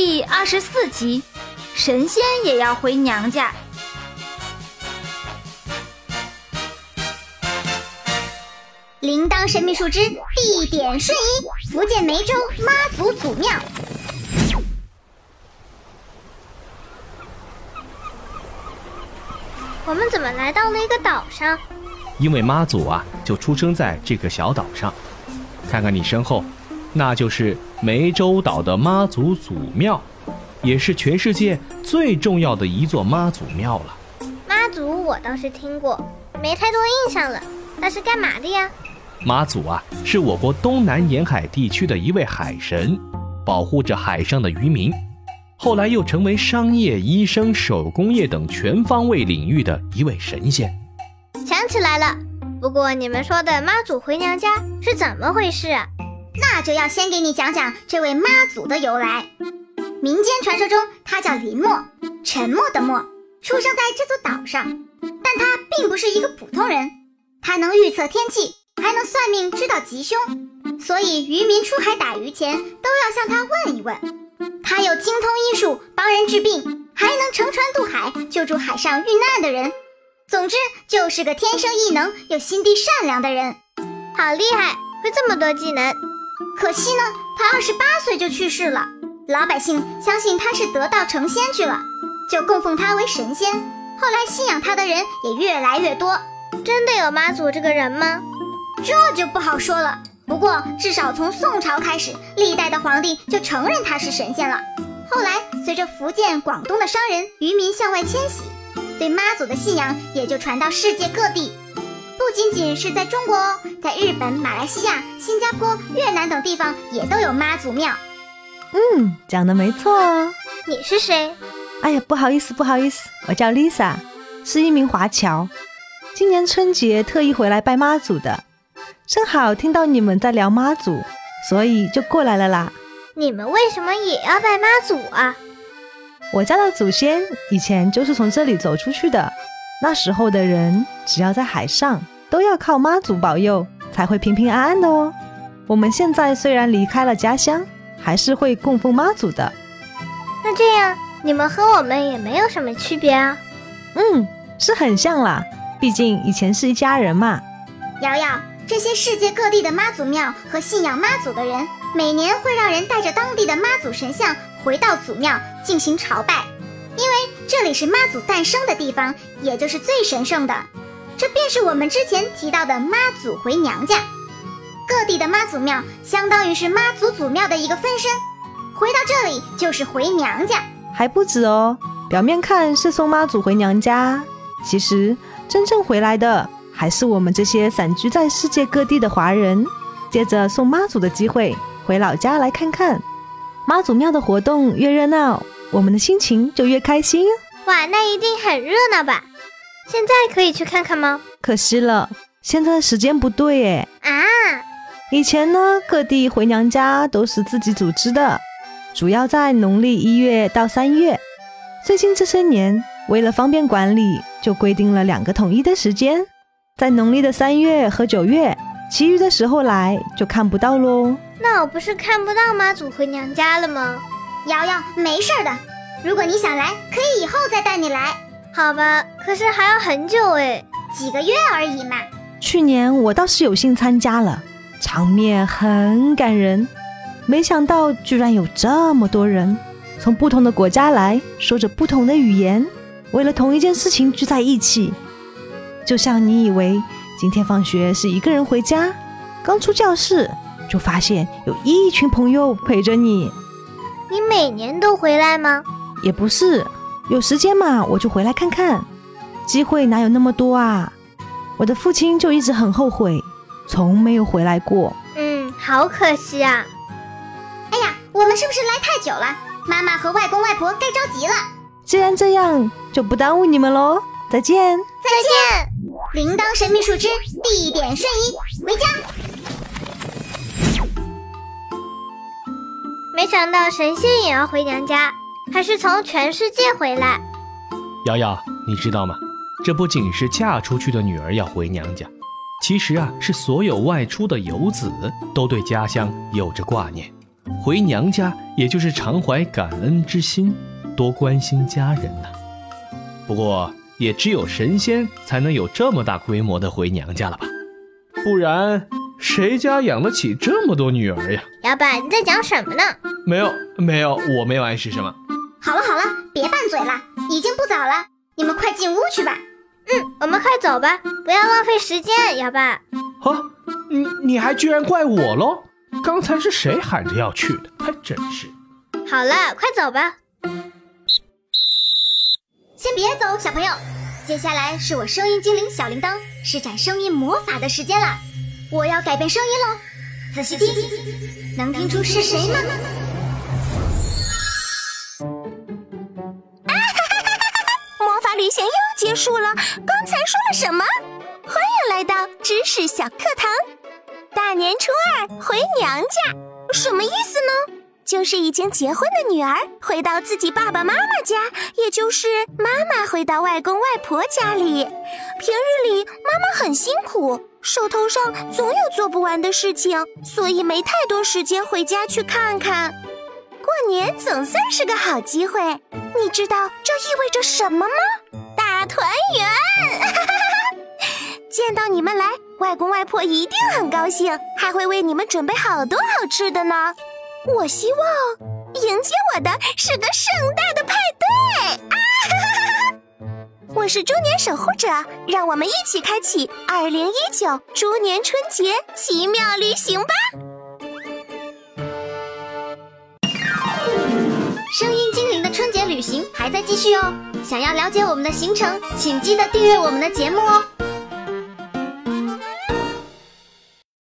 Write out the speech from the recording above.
第二十四集，神仙也要回娘家。铃铛神秘树之地点瞬移，福建梅州妈祖祖庙。我们怎么来到了一个岛上？因为妈祖啊，就出生在这个小岛上。看看你身后，那就是湄洲岛的妈祖祖庙，也是全世界最重要的一座妈祖庙了。妈祖我倒是听过，没太多印象了。那是干嘛的呀？妈祖啊，是我国东南沿海地区的一位海神，保护着海上的渔民。后来又成为商业、医生、手工业等全方位领域的一位神仙。想起来了，不过你们说的妈祖回娘家是怎么回事啊？那就要先给你讲讲这位妈祖的由来。民间传说中，他叫林默，沉默的默，出生在这座岛上。但他并不是一个普通人，他能预测天气，还能算命，知道吉凶。所以渔民出海打鱼前都要向他问一问。他有精通医术，帮人治病，还能乘船渡海，救助海上遇难的人。总之，就是个天生异能又心地善良的人，好厉害，会这么多技能。可惜呢，他二十八岁就去世了。老百姓相信他是得道成仙去了，就供奉他为神仙。后来信仰他的人也越来越多。真的有妈祖这个人吗？这就不好说了。不过，至少从宋朝开始，历代的皇帝就承认他是神仙了。后来，随着福建、广东的商人、渔民向外迁徙，对妈祖的信仰也就传到世界各地。不仅仅是在中国哦，在日本、马来西亚、新加坡、越南等地方也都有妈祖庙。嗯，讲的没错哦。你是谁？哎呀，不好意思，不好意思，我叫 Lisa，是一名华侨，今年春节特意回来拜妈祖的。正好听到你们在聊妈祖，所以就过来了啦。你们为什么也要拜妈祖啊？我家的祖先以前就是从这里走出去的。那时候的人只要在海上，都要靠妈祖保佑，才会平平安安的哦。我们现在虽然离开了家乡，还是会供奉妈祖的。那这样，你们和我们也没有什么区别啊？嗯，是很像啦，毕竟以前是一家人嘛。瑶瑶。这些世界各地的妈祖庙和信仰妈祖的人，每年会让人带着当地的妈祖神像回到祖庙进行朝拜，因为这里是妈祖诞生的地方，也就是最神圣的。这便是我们之前提到的妈祖回娘家。各地的妈祖庙相当于是妈祖祖庙的一个分身，回到这里就是回娘家，还不止哦。表面看是送妈祖回娘家，其实真正回来的。还是我们这些散居在世界各地的华人，借着送妈祖的机会回老家来看看妈祖庙的活动，越热闹，我们的心情就越开心。哇，那一定很热闹吧？现在可以去看看吗？可惜了，现在的时间不对耶。啊，以前呢，各地回娘家都是自己组织的，主要在农历一月到三月。最近这些年，为了方便管理，就规定了两个统一的时间。在农历的三月和九月，其余的时候来就看不到喽。那我不是看不到妈祖回娘家了吗？瑶瑶，没事的。如果你想来，可以以后再带你来。好吧，可是还要很久哎，几个月而已嘛。去年我倒是有幸参加了，场面很感人。没想到居然有这么多人，从不同的国家来，说着不同的语言，为了同一件事情聚在一起。就像你以为今天放学是一个人回家，刚出教室就发现有一群朋友陪着你。你每年都回来吗？也不是，有时间嘛我就回来看看。机会哪有那么多啊？我的父亲就一直很后悔，从没有回来过。嗯，好可惜啊。哎呀，我们是不是来太久了？妈妈和外公外婆该着急了。既然这样，就不耽误你们喽。再见，再见。铃铛神秘树枝，地点瞬移，回家。没想到神仙也要回娘家，还是从全世界回来。瑶瑶，你知道吗？这不仅是嫁出去的女儿要回娘家，其实啊，是所有外出的游子都对家乡有着挂念。回娘家也就是常怀感恩之心，多关心家人呢。不过，也只有神仙才能有这么大规模的回娘家了吧？不然，谁家养得起这么多女儿呀？老板，你在讲什么呢？没有，没有，我没有暗示什么。好了好了，别拌嘴了，已经不早了，你们快进屋去吧。嗯，我们快走吧，不要浪费时间，摇摆。啊，你你还居然怪我喽？刚才是谁喊着要去的？还真是。好了，快走吧。先别走，小朋友，接下来是我声音精灵小铃铛施展声音魔法的时间了。我要改变声音喽，仔细听，能听出是谁吗？结束了，刚才说了什么？欢迎来到知识小课堂。大年初二回娘家，什么意思呢？就是已经结婚的女儿回到自己爸爸妈妈家，也就是妈妈回到外公外婆家里。平日里妈妈很辛苦，手头上总有做不完的事情，所以没太多时间回家去看看。过年总算是个好机会，你知道这意味着什么吗？团圆！见到你们来，外公外婆一定很高兴，还会为你们准备好多好吃的呢。我希望迎接我的是个盛大的派对啊！我是猪年守护者，让我们一起开启二零一九猪年春节奇妙旅行吧！声音旅行还在继续哦，想要了解我们的行程，请记得订阅我们的节目哦。